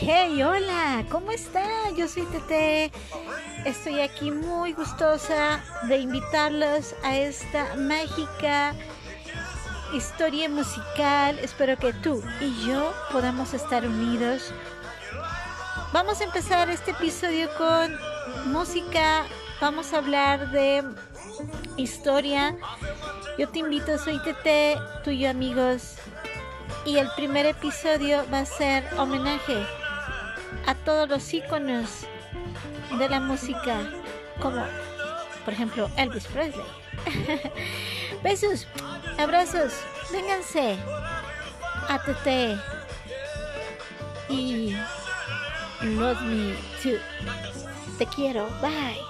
Hey, hola, ¿cómo está? Yo soy Tete. Estoy aquí muy gustosa de invitarlos a esta mágica historia musical. Espero que tú y yo podamos estar unidos. Vamos a empezar este episodio con música. Vamos a hablar de historia. Yo te invito, soy Tete, tuyo amigos. Y el primer episodio va a ser homenaje a todos los íconos de la música, como por ejemplo Elvis Presley. Besos, abrazos, vénganse a Tete y love me too. Te quiero, bye.